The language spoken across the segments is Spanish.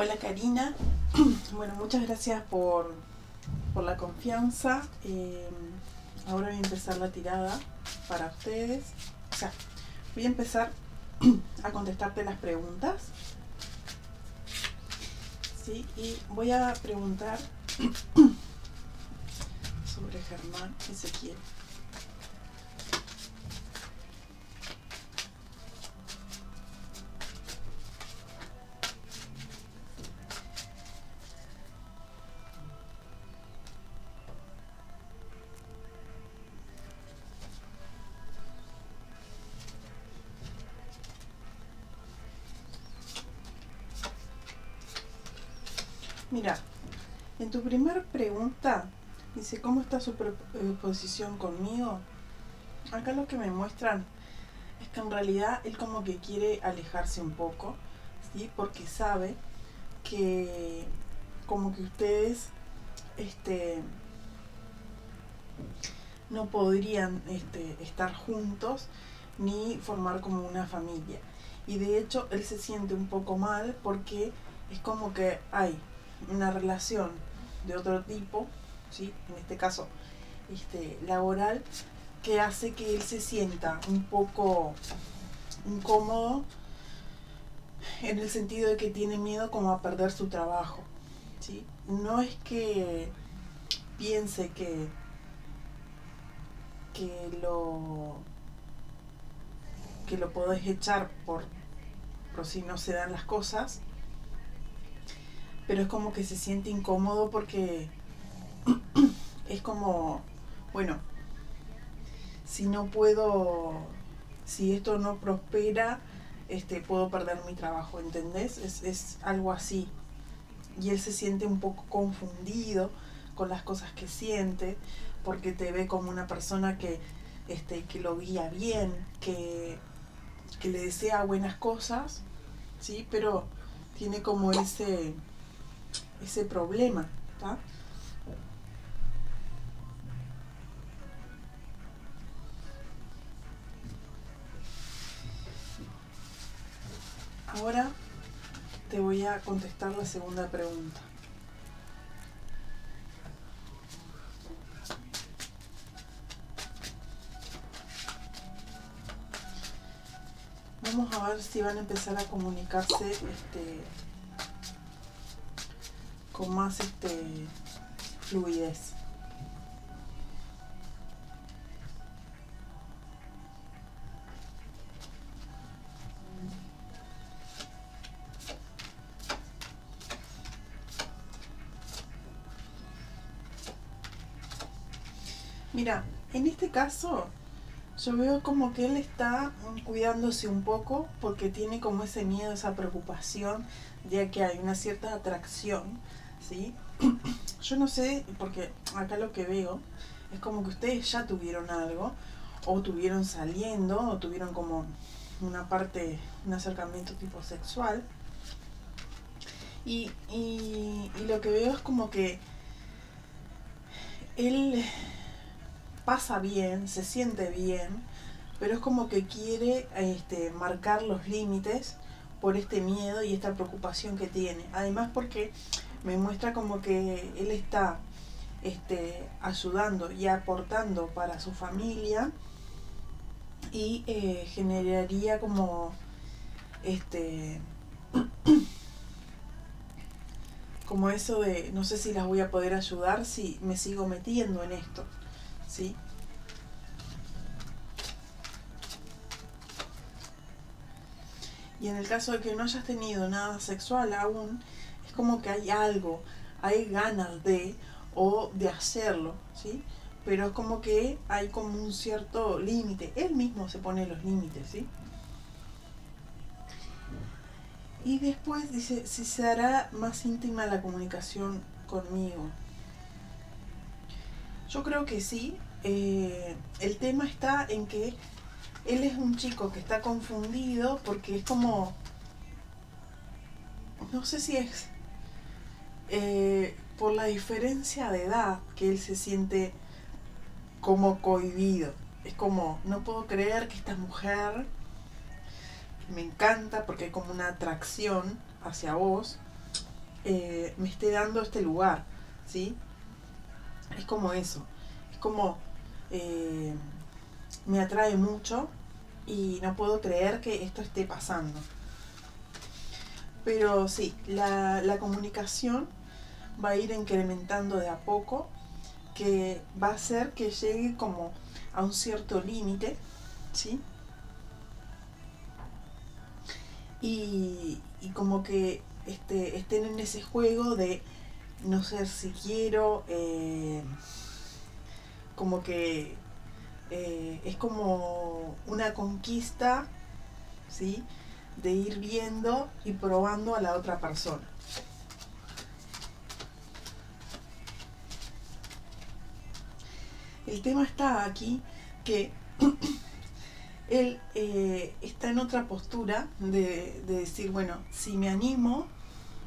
Hola Karina, bueno, muchas gracias por, por la confianza. Eh, ahora voy a empezar la tirada para ustedes. O sea, voy a empezar a contestarte las preguntas. Sí, y voy a preguntar sobre Germán Ezequiel. Tu primer pregunta dice, ¿cómo está su eh, posición conmigo? Acá lo que me muestran es que en realidad él como que quiere alejarse un poco, ¿sí? Porque sabe que como que ustedes este no podrían este, estar juntos ni formar como una familia. Y de hecho él se siente un poco mal porque es como que hay una relación de otro tipo, ¿sí? en este caso este, laboral, que hace que él se sienta un poco incómodo en el sentido de que tiene miedo como a perder su trabajo. ¿sí? No es que piense que, que lo que lo podés echar por, por si no se dan las cosas, pero es como que se siente incómodo porque es como, bueno, si no puedo, si esto no prospera, este, puedo perder mi trabajo, ¿entendés? Es, es algo así. Y él se siente un poco confundido con las cosas que siente, porque te ve como una persona que, este, que lo guía bien, que, que le desea buenas cosas, ¿sí? Pero tiene como ese ese problema. Ahora te voy a contestar la segunda pregunta. Vamos a ver si van a empezar a comunicarse este, con más este, fluidez. Mira, en este caso yo veo como que él está cuidándose un poco porque tiene como ese miedo, esa preocupación, ya que hay una cierta atracción ¿sí? Yo no sé, porque acá lo que veo es como que ustedes ya tuvieron algo, o tuvieron saliendo, o tuvieron como una parte, un acercamiento tipo sexual. Y, y, lo que veo es como que él pasa bien, se siente bien, pero es como que quiere este, marcar los límites por este miedo y esta preocupación que tiene. Además porque me muestra como que él está este, ayudando y aportando para su familia y eh, generaría como este como eso de no sé si las voy a poder ayudar si me sigo metiendo en esto ¿sí? y en el caso de que no hayas tenido nada sexual aún como que hay algo, hay ganas de o de hacerlo, ¿sí? Pero es como que hay como un cierto límite. Él mismo se pone los límites, ¿sí? Y después dice, si se hará más íntima la comunicación conmigo. Yo creo que sí. Eh, el tema está en que él es un chico que está confundido porque es como... No sé si es eh, por la diferencia de edad que él se siente como cohibido. Es como, no puedo creer que esta mujer me encanta porque hay como una atracción hacia vos, eh, me esté dando este lugar, ¿sí? Es como eso, es como eh, me atrae mucho y no puedo creer que esto esté pasando. Pero sí, la, la comunicación va a ir incrementando de a poco, que va a hacer que llegue como a un cierto límite, ¿sí? Y, como que este, estén en ese juego de no sé si quiero, eh, como que eh, es como una conquista, ¿sí? De ir viendo y probando a la otra persona. El tema está aquí que él eh, está en otra postura de, decir, bueno, si me animo,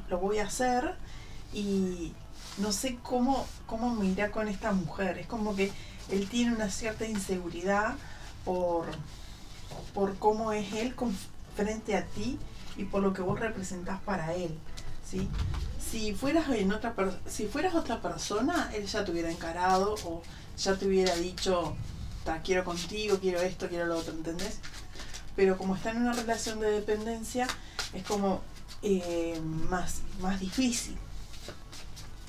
lo voy a hacer y no sé cómo, cómo me irá con esta mujer. Es como que él tiene una cierta inseguridad por, por cómo es él frente a ti y por lo que vos representás para él. ¿sí? Si, fueras en otra si fueras otra persona, él ya te hubiera encarado ya te hubiera dicho, quiero contigo, quiero esto, quiero lo otro, ¿entendés? Pero como está en una relación de dependencia, es como eh, más, más difícil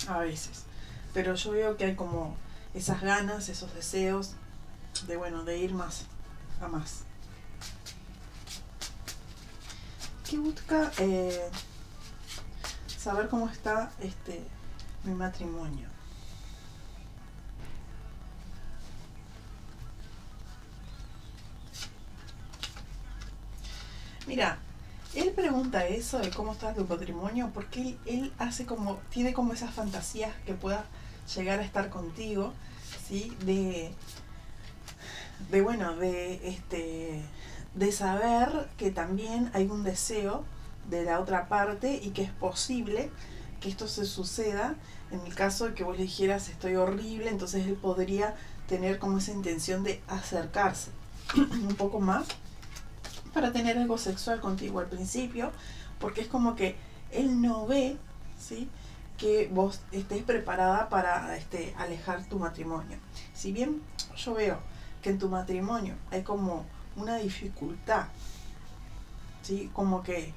a veces. Pero yo veo que hay como esas ganas, esos deseos de bueno, de ir más a más. ¿Qué busca eh, saber cómo está este mi matrimonio? Mira, él pregunta eso de cómo está tu patrimonio porque él, hace como, tiene como esas fantasías que pueda llegar a estar contigo, ¿sí? De, de bueno, de este de saber que también hay un deseo de la otra parte y que es posible que esto se suceda en el caso de que vos le dijeras estoy horrible, entonces él podría tener como esa intención de acercarse un poco más para tener algo sexual contigo al principio, porque es como que él no ve, ¿sí? que vos estés preparada para este, alejar tu matrimonio. Si bien yo veo que en tu matrimonio hay como una dificultad, ¿sí? como, que,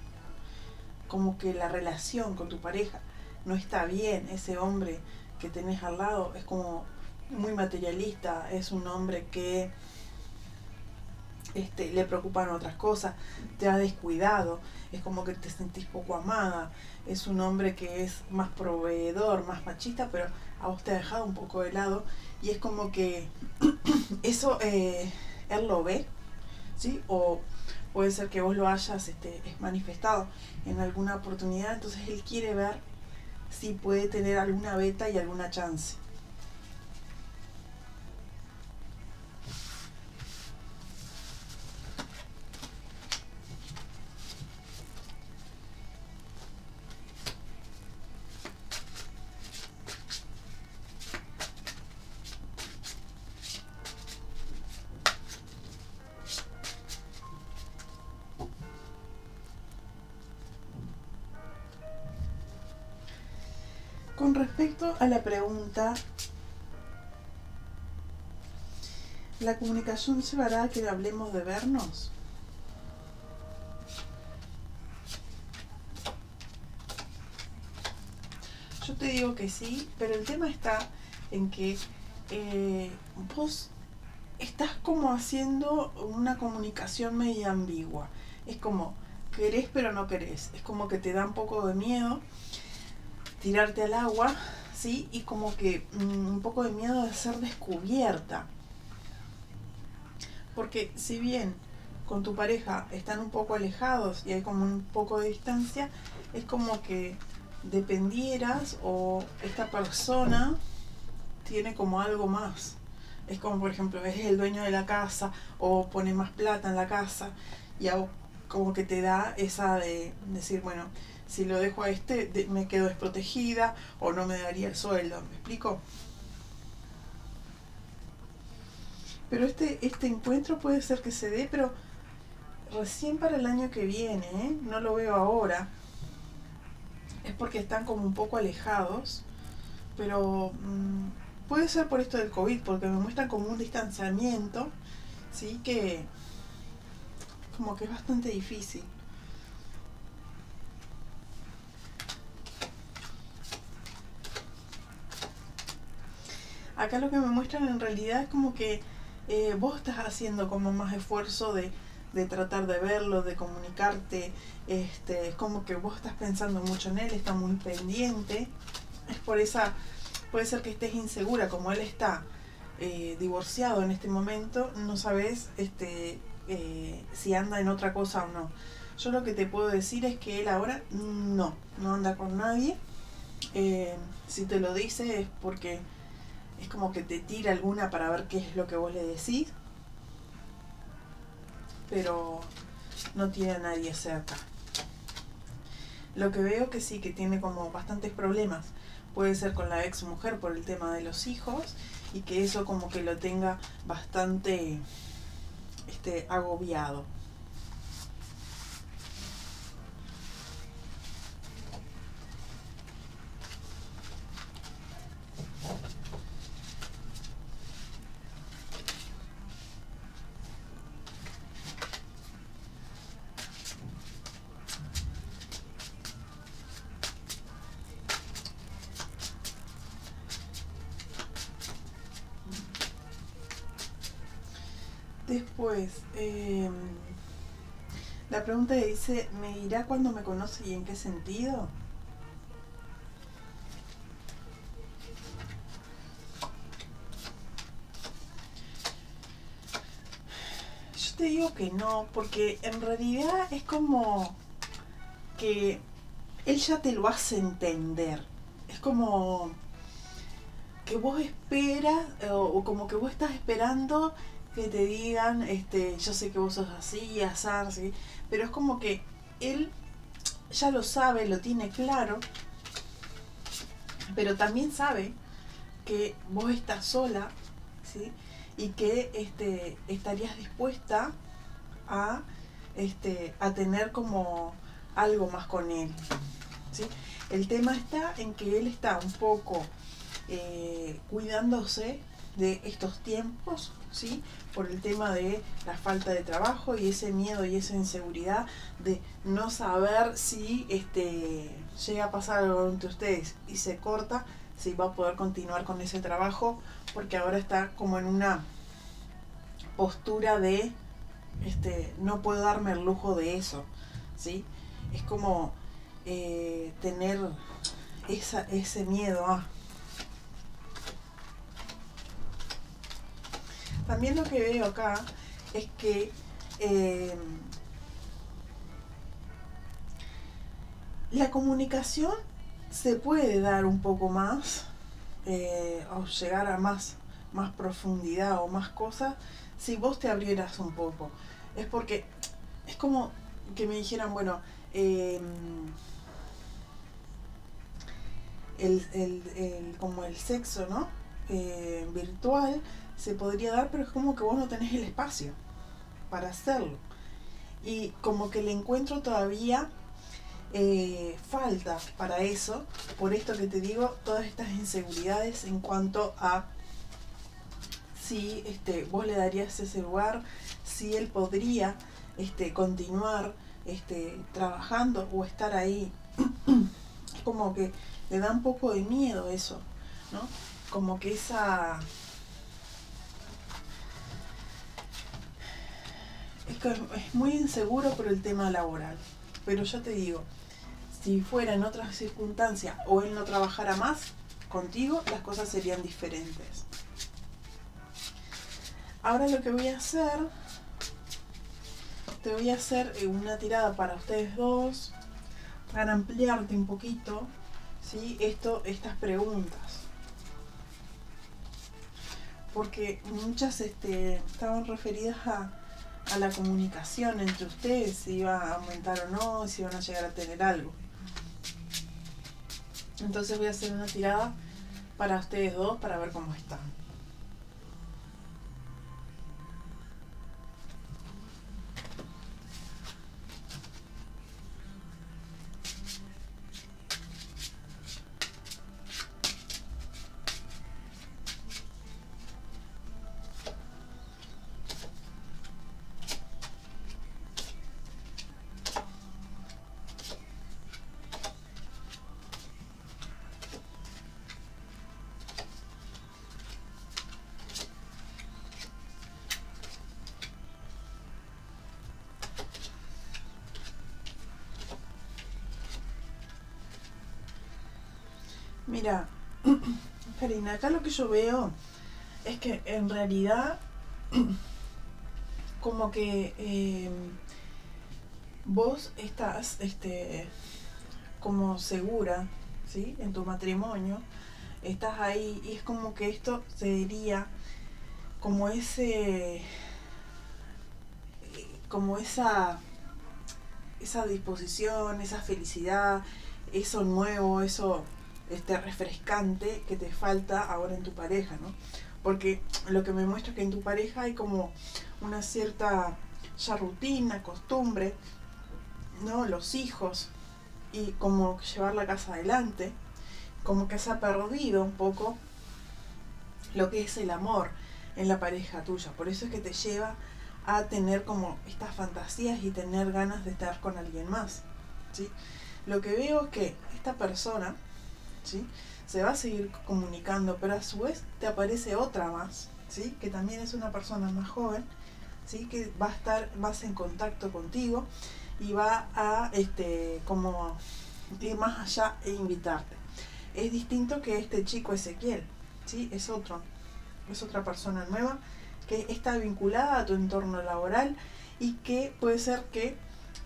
como que la relación con tu pareja no está bien, ese hombre que tenés al lado es como muy materialista, es un hombre que este, le preocupan otras cosas, te ha descuidado, es como que te sentís poco amada, es un hombre que es más proveedor, más machista, pero a vos te ha dejado un poco de lado y es como que eso eh, él lo ve, ¿sí? O puede ser que vos lo hayas este, manifestado en alguna oportunidad, entonces él quiere ver si puede tener alguna beta y alguna chance. Con respecto a la pregunta, ¿la comunicación llevará a que hablemos de vernos? Yo te digo que sí, pero el tema está en que eh, vos estás como haciendo una comunicación media ambigua. Es como, querés pero no querés. Es como que te da un poco de miedo tirarte al agua, ¿sí? Y como que mm, un poco de miedo de ser descubierta. Porque si bien con tu pareja están un poco alejados y hay como un poco de distancia, es como que dependieras o esta persona tiene como algo más. Es como, por ejemplo, es el dueño de la casa o pone más plata en la casa y como que te da esa de decir, bueno, si lo dejo a este me quedo desprotegida o no me daría el sueldo, ¿me explico? Pero este, este encuentro puede ser que se dé, pero recién para el año que viene, ¿eh? no lo veo ahora. es porque están como un poco alejados, pero mm, puede ser por esto del COVID, porque me muestran como un distanciamiento, ¿sí? Que como que es bastante difícil. Acá lo que me muestran en realidad es como que eh, vos estás haciendo como más esfuerzo de, de, tratar de verlo, de comunicarte, este, es como que vos estás pensando mucho en él, está muy pendiente, es por esa, puede ser que estés insegura, como él está eh, divorciado en este momento, no sabes este, eh, si anda en otra cosa o no. Yo lo que te puedo decir es que él ahora no, no anda con nadie. si te lo dice es porque es como que te tira alguna para ver qué es lo que vos le decís, pero no tiene a nadie cerca. Lo que veo que sí, que tiene como bastantes problemas. Puede ser con la ex mujer por el tema de los hijos y que eso como que lo tenga bastante este, agobiado. Después, eh, la pregunta ¿me dirá cuándo me conoce y en qué sentido? Yo te digo que no, porque en realidad es como que él ya te lo hace entender. Es como que vos esperas, o, como que vos estás esperando que te digan, este, yo sé que vos sos así, azar, ¿sí? Pero es como que él ya lo sabe, lo tiene claro, pero también sabe que vos estás sola, ¿sí? Y que este, estarías dispuesta a, este, a tener como algo más con él, ¿sí? El tema está en que él está un poco eh, cuidándose de estos tiempos, ¿sí? Por el tema de la falta de trabajo y ese miedo y esa inseguridad de no saber si este, llega a pasar algo entre ustedes y se corta, si va a poder continuar con ese trabajo, porque ahora está como en una postura de este, no puedo darme el lujo de eso, ¿sí? Es como eh, tener esa, ese miedo a También lo que veo acá es que eh, la comunicación se puede dar un poco más eh, o llegar a más, más profundidad o más cosas si vos te abrieras un poco. Es porque es como que me dijeran, bueno, em, el, como el sexo, ¿no? Eh, virtual se podría dar, pero es como que vos no tenés el espacio para hacerlo. Y como que le encuentro todavía eh, falta para eso, por esto que te digo, todas estas inseguridades en cuanto a si este, vos le darías ese lugar, si él podría este, continuar este, trabajando o estar ahí. es como que le da un poco de miedo eso, ¿no? Como que esa es, muy inseguro por el tema laboral. Pero yo te digo, si fuera en otras circunstancias o él no trabajara más contigo, las cosas serían diferentes. Ahora lo que voy a hacer, te voy a hacer eh, una tirada para ustedes dos, para ampliarte un poquito, ¿sí? Esto, estas preguntas. Porque muchas este, estaban referidas a a la comunicación entre ustedes, si iba a aumentar o no, si iban a llegar a tener algo. Entonces voy a hacer una tirada para ustedes dos para ver cómo están. Mira, Karina, acá lo que yo veo es que en realidad como que eh, vos estás este, como segura ¿sí? en tu matrimonio, estás ahí y es como que esto se diría como ese como esa esa disposición, esa felicidad, eso nuevo, eso este refrescante que te falta ahora en tu pareja, ¿no? Porque lo que me muestra es que en tu pareja hay como una cierta ya rutina, costumbre, ¿no? Los hijos y como llevar la casa adelante, como que se ha perdido un poco lo que es el amor en la pareja tuya. Por eso es que te lleva a tener como estas fantasías y tener ganas de estar con alguien más. ¿sí? Lo que veo es que esta persona se va a seguir comunicando, pero a su vez te aparece otra más, ¿sí? que también es una persona más joven, ¿sí? que va a estar más en contacto contigo y va a este, como ir más allá e invitarte. Es distinto que este chico Ezequiel, ¿sí? es otro, es otra persona nueva que está vinculada a tu entorno laboral y que puede ser que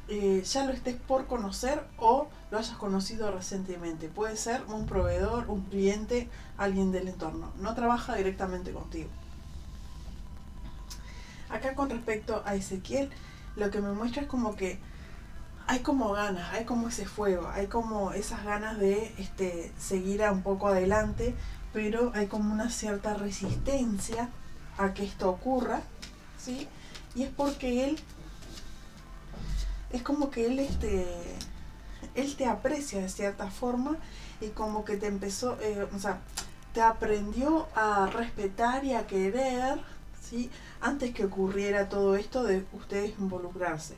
eh, ya lo estés por conocer o lo hayas conocido recientemente. Puede ser un proveedor, un cliente, alguien del entorno. No trabaja directamente contigo. Acá con respecto a Ezequiel, lo que me muestra es como que hay como ganas, hay como ese fuego, hay como esas ganas de este, seguir un poco adelante, pero hay como una cierta resistencia a que esto ocurra, ¿sí? Y es porque él, es como que él, este, él te aprecia de cierta forma y como que te empezó, eh, o sea, te aprendió a respetar y a querer, ¿sí? Antes que ocurriera todo esto de ustedes involucrarse.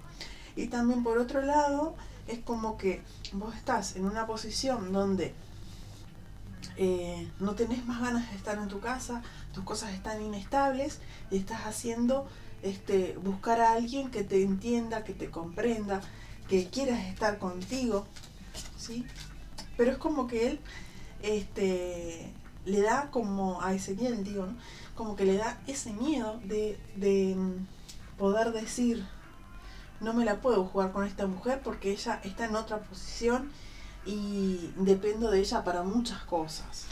Y también por otro lado, es como que vos estás en una posición donde eh, no tenés más ganas de estar en tu casa, tus cosas están inestables y estás haciendo este, buscar a alguien que te entienda, que te comprenda, que quieras estar contigo, ¿sí? Pero es como que él este, le da como a ese Ezequiel, digo, como que le da ese miedo de, de mm, poder decir, no me la puedo jugar con esta mujer porque ella está en otra posición y dependo de ella para muchas cosas.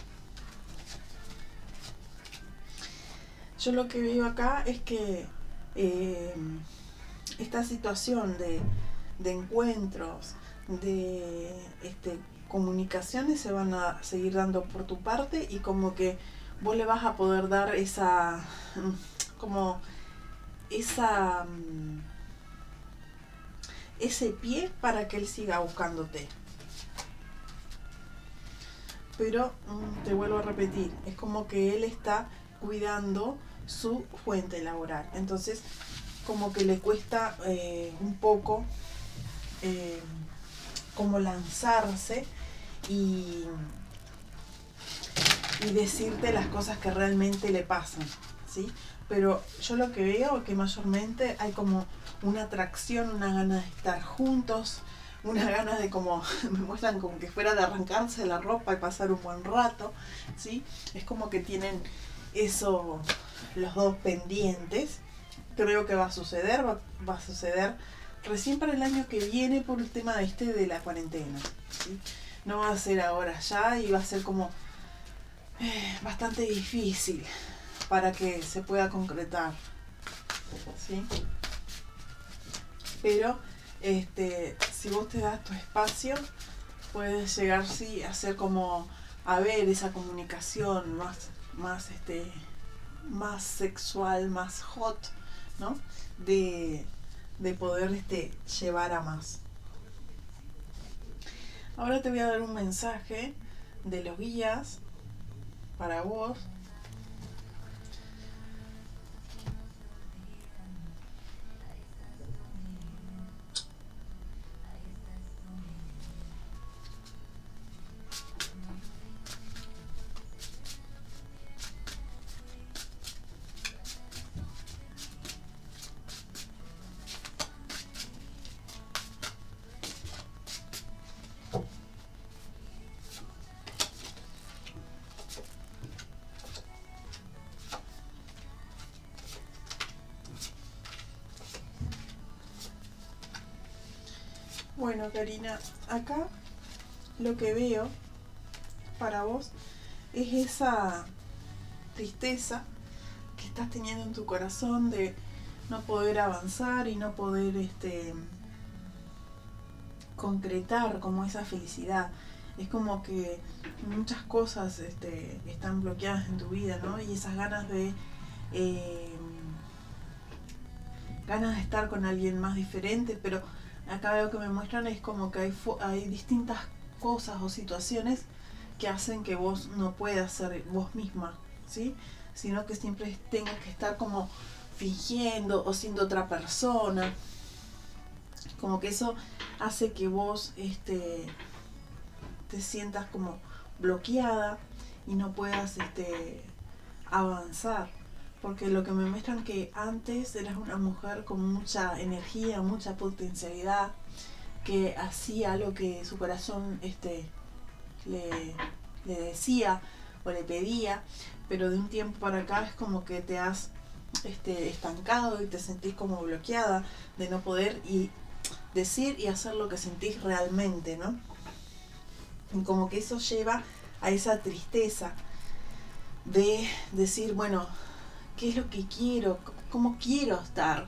Yo lo que veo acá es que eh, esta situación de, encuentros, de este, comunicaciones se van a seguir dando por tu parte y como que vos le vas a poder dar esa, como esa mm, ese pie para que él siga buscándote. Pero mm, te vuelvo a repetir, es como que él está cuidando su fuente laboral. Entonces, como que le cuesta eh, un poco eh, como lanzarse y, y decirte las cosas que realmente le pasan, ¿sí? Pero yo lo que veo es que mayormente hay como una atracción, una gana de estar juntos, una gana de como, me muestran como que fuera de arrancarse la ropa y pasar un buen rato, ¿sí? Es como que tienen eso, los dos pendientes. Creo que va a suceder, va, a suceder recién para el año que viene por el tema de este de la cuarentena. No va a ser ahora ya y va a ser como eh, bastante difícil para que se pueda concretar, ¿sí? pero este, si vos te das tu espacio, puedes llegar sí a hacer como a ver esa comunicación más, más este, más sexual, más hot, ¿no? De, de poder este, llevar a más. Ahora te voy a dar un mensaje de los guías para vos Bueno, Karina, acá lo que veo para vos es esa tristeza que estás teniendo en tu corazón de no poder avanzar y no poder este concretar como esa felicidad. Es como que muchas cosas este, están bloqueadas en tu vida, ¿no? Y esas ganas de eh, ganas de estar con alguien más diferente, pero acá lo que me muestran es como que hay, hay distintas cosas o situaciones que hacen que vos no puedas ser vos misma, ¿sí? Sino que siempre tengas que estar como fingiendo o siendo otra persona. Como que eso hace que vos este, te sientas como bloqueada y no puedas este, avanzar porque lo que me muestran que antes eras una mujer con mucha energía, mucha potencialidad, que hacía lo que su corazón este, le, decía o le pedía, pero de un tiempo para acá es como que te has este, estancado y te sentís como bloqueada de no poder y decir y hacer lo que sentís realmente, ¿no? Y como que eso lleva a esa tristeza de decir, bueno, qué es lo que quiero, cómo quiero estar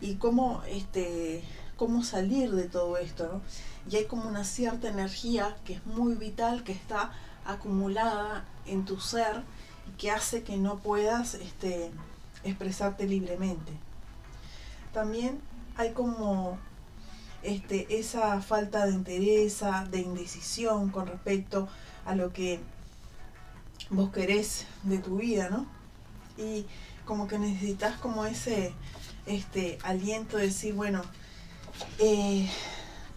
y cómo, este, cómo salir de todo esto. ¿no? Y hay como una cierta energía que es muy vital, que está acumulada en tu ser y que hace que no puedas este, expresarte libremente. También hay como este, esa falta de interés, de indecisión con respecto a lo que vos querés de tu vida, ¿no? Y como que necesitas como ese este aliento de decir, bueno, eh,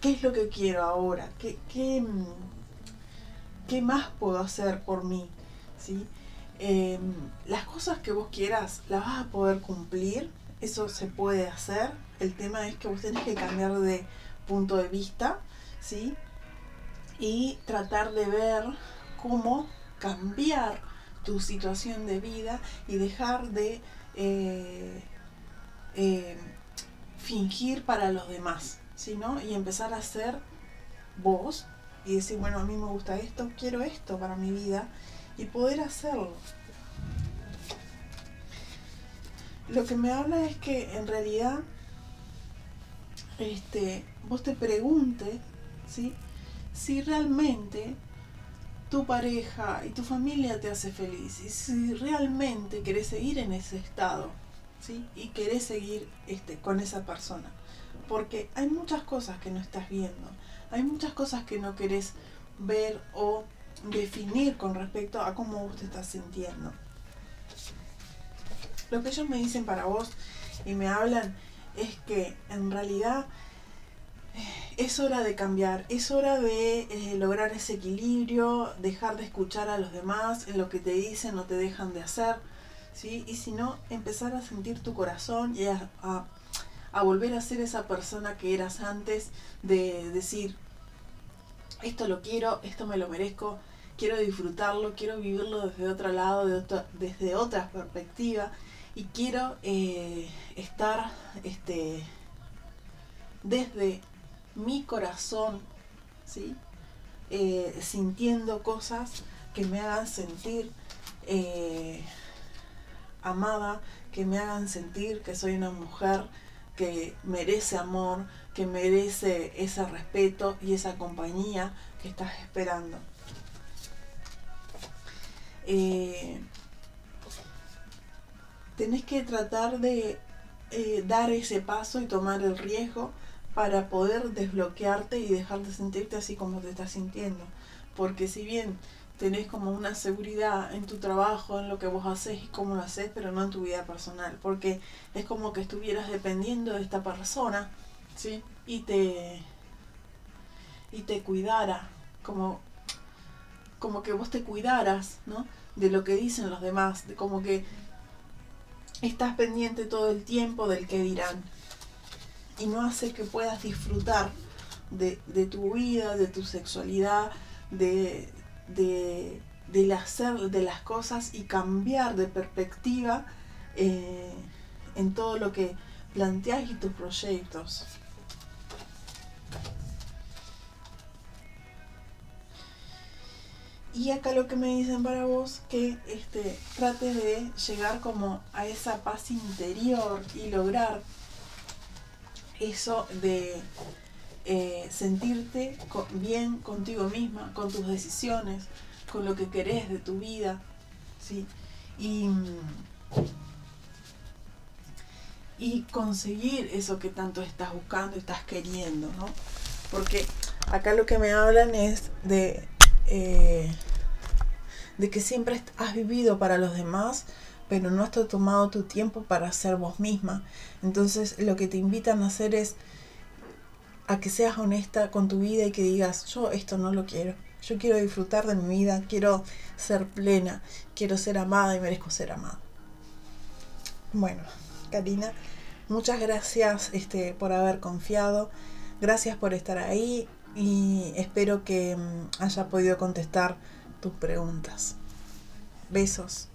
¿qué es lo que quiero ahora? ¿Qué, qué, qué más puedo hacer por mí? ¿Sí? Em, las cosas que vos quieras, las vas a poder cumplir, eso se puede hacer. El tema es que vos tenés que cambiar de punto de vista, ¿sí? Y tratar de ver cómo cambiar tu situación de vida y dejar de eh, eh, fingir para los demás, sino y empezar a ser vos y decir, bueno, a mí me gusta esto, quiero esto para mi vida y poder hacerlo. Lo que me habla es que en realidad este, vos te preguntes si realmente tu pareja y tu familia te hace feliz y si realmente querés seguir en ese estado ¿sí? y querés seguir este, con esa persona. Porque hay muchas cosas que no estás viendo, hay muchas cosas que no querés ver o definir con respecto a cómo vos te estás sintiendo. Lo que ellos me dicen para vos y me hablan es que en realidad es hora de cambiar, es hora de eh, lograr ese equilibrio, dejar de escuchar a los demás en lo que te dicen o te dejan de hacer, ¿sí? Y si no, empezar a sentir tu corazón y a, volver a ser esa persona que eras antes de decir, esto lo quiero, esto me lo merezco, quiero disfrutarlo, quiero vivirlo desde otro lado, de desde otra perspectiva y quiero eh, estar este, desde mi corazón, ¿sí? Eh, sintiendo cosas que me hagan sentir eh, amada, que me hagan sentir que soy una mujer que merece amor, que merece ese respeto y esa compañía que estás esperando. Eh, tenés que tratar de dar ese paso y tomar el riesgo para poder desbloquearte y dejar de sentirte así como te estás sintiendo. Porque si bien tenés como una seguridad en tu trabajo, en lo que vos haces y cómo lo haces, pero no en tu vida personal. Porque es como que estuvieras dependiendo de esta persona, ¿sí? Y te, y te cuidara, como, como que vos te cuidaras, ¿no? De lo que dicen los demás, de como que estás pendiente todo el tiempo del que dirán y no hace que puedas disfrutar de, tu vida, de tu sexualidad, de, del hacer de las cosas y cambiar de perspectiva eh, en todo lo que planteas y tus proyectos. Y acá lo que me dicen para vos, que este, trates de llegar como a esa paz interior y lograr eso de eh, sentirte bien contigo misma, con tus decisiones, con lo que querés de tu vida, ¿sí? Y, conseguir eso que tanto estás buscando estás queriendo, ¿no? Porque acá lo que me hablan es de, eh, de que siempre has vivido para los demás, pero no has tomado tu tiempo para ser vos misma. Entonces lo que te invitan a hacer es a que seas honesta con tu vida y que digas, yo esto no lo quiero. Yo quiero disfrutar de mi vida, quiero ser plena, quiero ser amada y merezco ser amada. Bueno, Karina, muchas gracias este, por haber confiado, gracias por estar ahí y espero que mm, haya podido contestar tus preguntas. Besos.